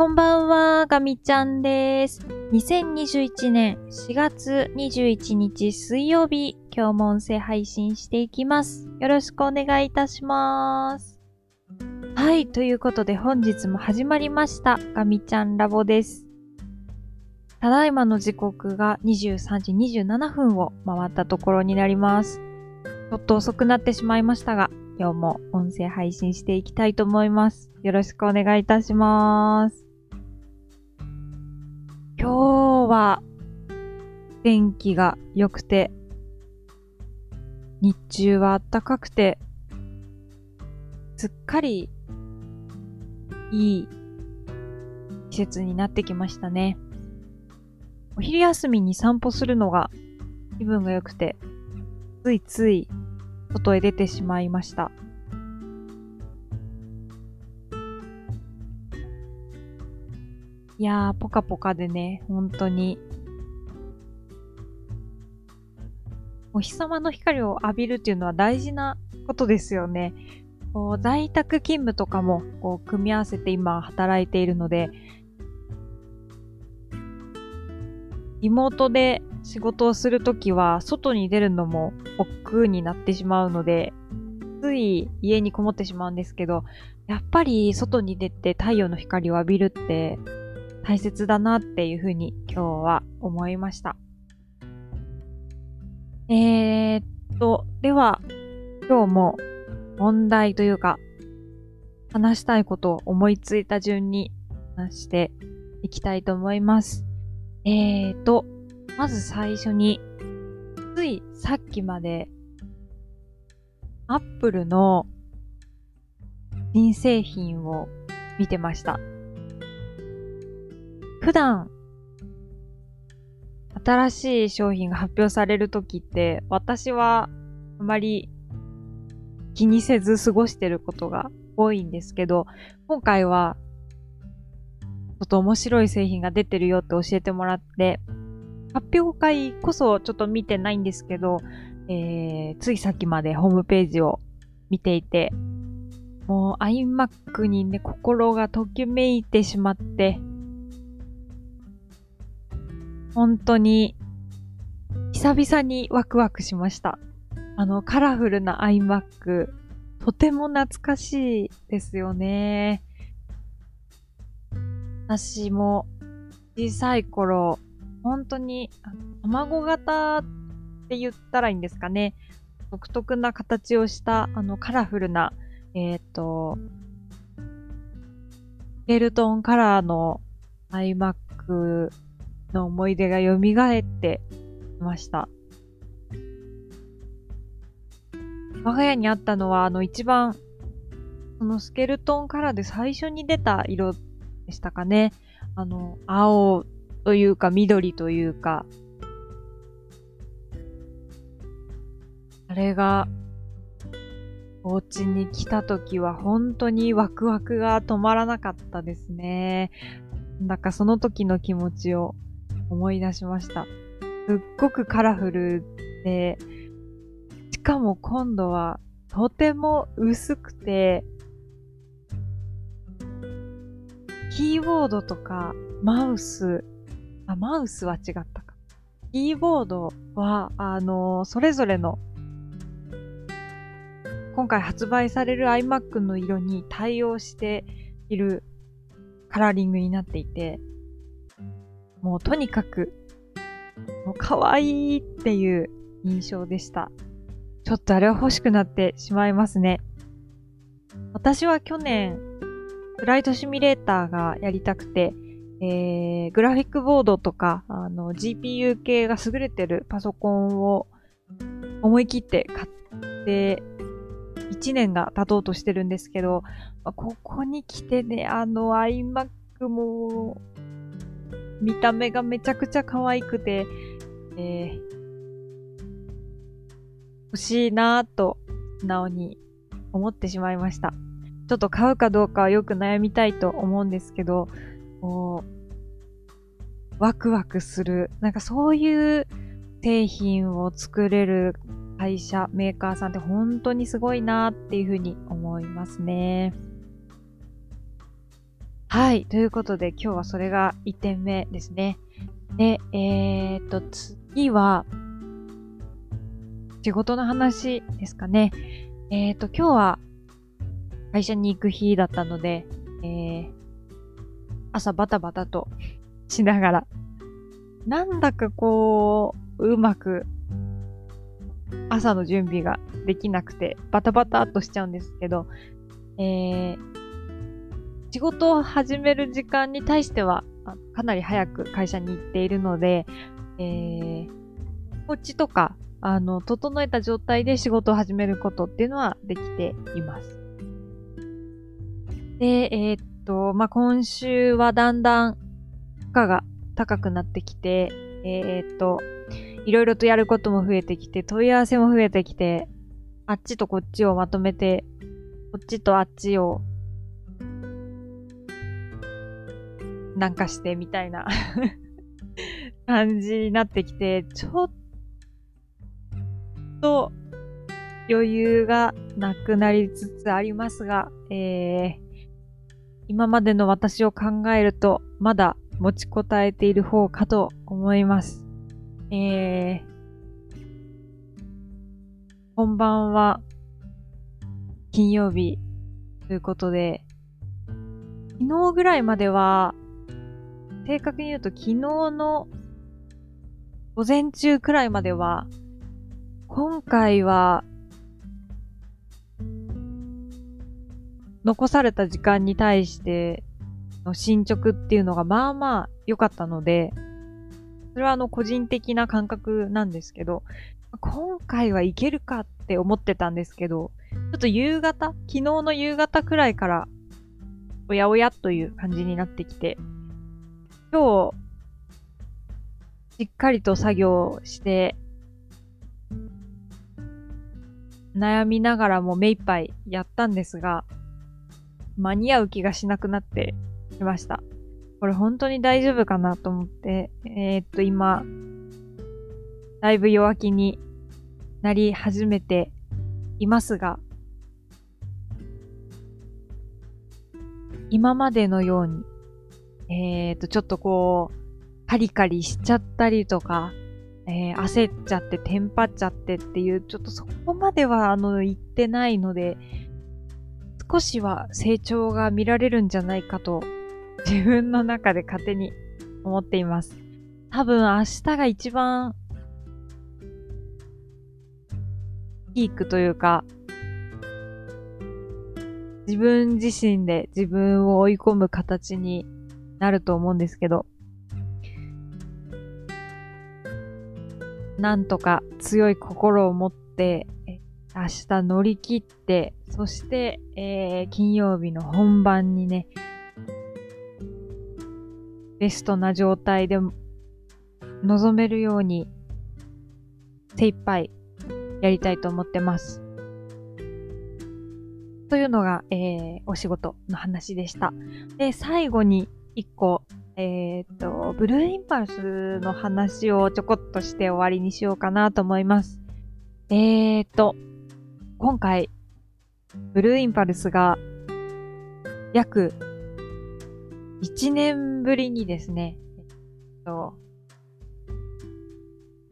こんばんは、ガミちゃんです。2021年4月21日水曜日、今日も音声配信していきます。よろしくお願いいたします。はい、ということで本日も始まりました、ガミちゃんラボです。ただいまの時刻が23時27分を回ったところになります。ちょっと遅くなってしまいましたが、今日も音声配信していきたいと思います。よろしくお願いいたします。今日は天気が良くて、日中は暖かくて、すっかりいい季節になってきましたね。お昼休みに散歩するのが気分が良くて、ついつい外へ出てしまいました。いやー、ポカポカでね、本当に。お日様の光を浴びるっていうのは大事なことですよね。こう在宅勤務とかもこう組み合わせて今働いているので、リモートで仕事をするときは、外に出るのも億劫になってしまうので、つい家にこもってしまうんですけど、やっぱり外に出て太陽の光を浴びるって大切だなっていうふうに今日は思いました。えー、っと、では、今日も問題というか、話したいことを思いついた順に話していきたいと思います。えーと、まず最初に、ついさっきまで、アップルの新製品を見てました。普段、新しい商品が発表されるときって、私はあまり気にせず過ごしてることが多いんですけど、今回はちょっと面白い製品が出てるよって教えてもらって、発表会こそちょっと見てないんですけど、えー、ついさっきまでホームページを見ていて、もう iMac にね、心がときめいてしまって、本当に久々にワクワクしました。あのカラフルな iMac、とても懐かしいですよね。私も小さい頃、本当に卵型って言ったらいいんですかね。独特な形をしたあのカラフルな、えっ、ー、と、ゲルトンカラーの iMac の思い出が蘇っていました。我が家にあったのは、あの一番、そのスケルトンカラーで最初に出た色でしたかね。あの、青というか緑というか、あれが、お家に来た時は本当にワクワクが止まらなかったですね。なんだかその時の気持ちを思い出しました。すっごくカラフルで、しかも今度はとても薄くて、キーボードとかマウス、あ、マウスは違ったか。キーボードは、あの、それぞれの、今回発売される iMac の色に対応しているカラーリングになっていて、もうとにかく、もう可愛いっていう印象でした。ちょっとあれは欲しくなってしまいますね。私は去年、フライトシミュレーターがやりたくて、えー、グラフィックボードとか、あの、GPU 系が優れてるパソコンを思い切って買って、1年が経とうとしてるんですけど、ここに来てね、あの iMac も、見た目がめちゃくちゃ可愛くて、えー、欲しいなぁと、素直に思ってしまいました。ちょっと買うかどうかはよく悩みたいと思うんですけど、こう、ワクワクする。なんかそういう製品を作れる会社、メーカーさんって本当にすごいなっていうふうに思いますね。はい。ということで、今日はそれが1点目ですね。で、えー、っと、次は、仕事の話ですかね。えー、っと、今日は会社に行く日だったので、えー、朝バタバタとしながら、なんだかこう、うまく朝の準備ができなくて、バタバタっとしちゃうんですけど、えー、仕事を始める時間に対しては、かなり早く会社に行っているので、えー、こっちとか、あの、整えた状態で仕事を始めることっていうのはできています。で、えー、っと、まあ、今週はだんだん負荷が高くなってきて、えー、っと、いろいろとやることも増えてきて、問い合わせも増えてきて、あっちとこっちをまとめて、こっちとあっちを、なんかしてみたいな 感じになってきて、ちょっと余裕がなくなりつつありますが、えー、今までの私を考えると、まだ持ちこたえている方かと思います。えー、こんばんは、金曜日ということで、昨日ぐらいまでは、正確に言うと昨日の午前中くらいまでは、今回は、残された時間に対しての進捗っていうのがまあまあ良かったので、それはあの個人的な感覚なんですけど、今回はいけるかって思ってたんですけど、ちょっと夕方、昨日の夕方くらいから、おやおやという感じになってきて、今日、しっかりと作業して、悩みながらも目いっぱいやったんですが、間に合う気がしなくなってきました。これ本当に大丈夫かなと思って、えー、っと今、だいぶ弱気になり始めていますが、今までのように、えー、っと、ちょっとこう、カリカリしちゃったりとか、えー、焦っちゃって、テンパっちゃってっていう、ちょっとそこまでは、あの、言ってないので、少しは成長が見られるんじゃないかと自分の中で勝手に思っています。多分明日が一番ピークというか、自分自身で自分を追い込む形になると思うんですけど、なんとか強い心を持って、明日乗り切って、そして、えー、金曜日の本番にね、ベストな状態で臨めるように精一杯やりたいと思ってます。というのが、えー、お仕事の話でした。で、最後に一個、えっ、と、ブルーインパルスの話をちょこっとして終わりにしようかなと思います。えっ、と、今回、ブルーインパルスが約1年ぶりにですね、えっと、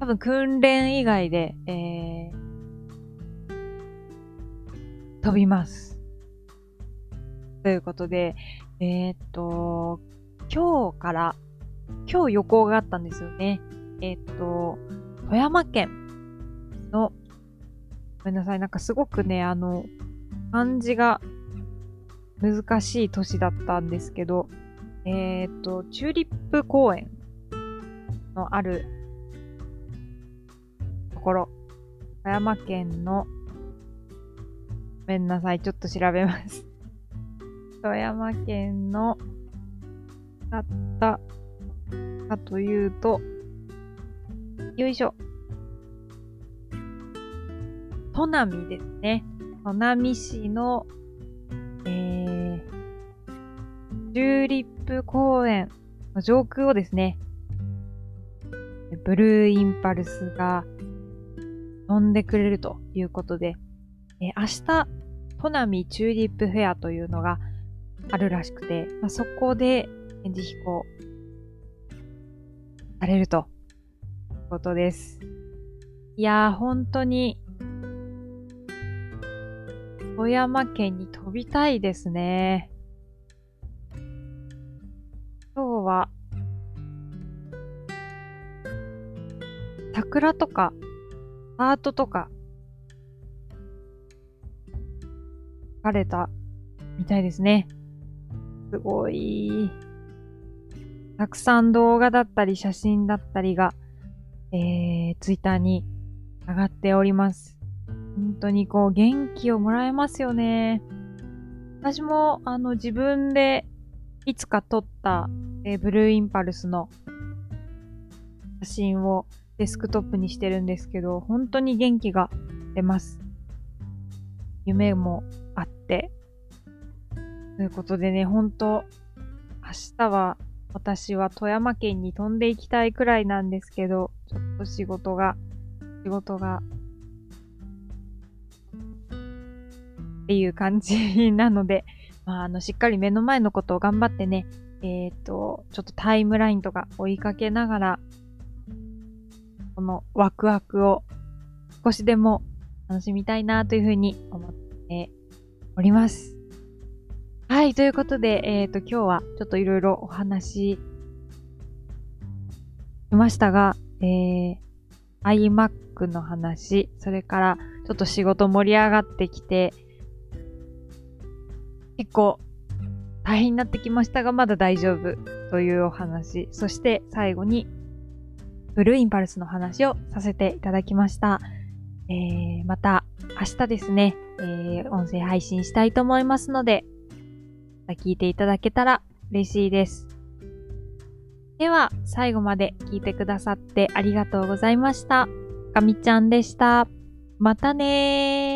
多分訓練以外で、えー、飛びます。ということで、えー、っと、今日から、今日予行があったんですよね。えー、っと、富山県の、ごめんなさい、なんかすごくね、あの、漢字が難しい都市だったんですけど、えっ、ー、と、チューリップ公園のあるところ、富山県の、ごめんなさい、ちょっと調べます。富山県の、だったかというと、よいしょ。砺波ですね。砺波市の、えー、チューリップ公園の上空をですね、ブルーインパルスが飛んでくれるということで、え明日、トナミチューリップフェアというのがあるらしくて、まあ、そこで展示飛行されるということです。いやー、本当に富山県に飛びたいですね。今日は、桜とか、アートとか、描かれたみたいですね。すごい。たくさん動画だったり写真だったりが、えー、ツイッターに上がっております。本当にこう元気をもらえますよね。私もあの自分でいつか撮った、えー、ブルーインパルスの写真をデスクトップにしてるんですけど、本当に元気が出ます。夢もあって。ということでね、本当明日は私は富山県に飛んでいきたいくらいなんですけど、ちょっと仕事が、仕事がっていう感じなので、まあ、あの、しっかり目の前のことを頑張ってね、えっ、ー、と、ちょっとタイムラインとか追いかけながら、このワクワクを少しでも楽しみたいなというふうに思っております。はい、ということで、えっ、ー、と、今日はちょっといろいろお話しましたが、えー、iMac の話、それからちょっと仕事盛り上がってきて、結構大変になってきましたが、まだ大丈夫というお話。そして最後に、ブルーインパルスの話をさせていただきました。えー、また明日ですね、えー、音声配信したいと思いますので、聞いていただけたら嬉しいです。では、最後まで聞いてくださってありがとうございました。かみちゃんでした。またねー。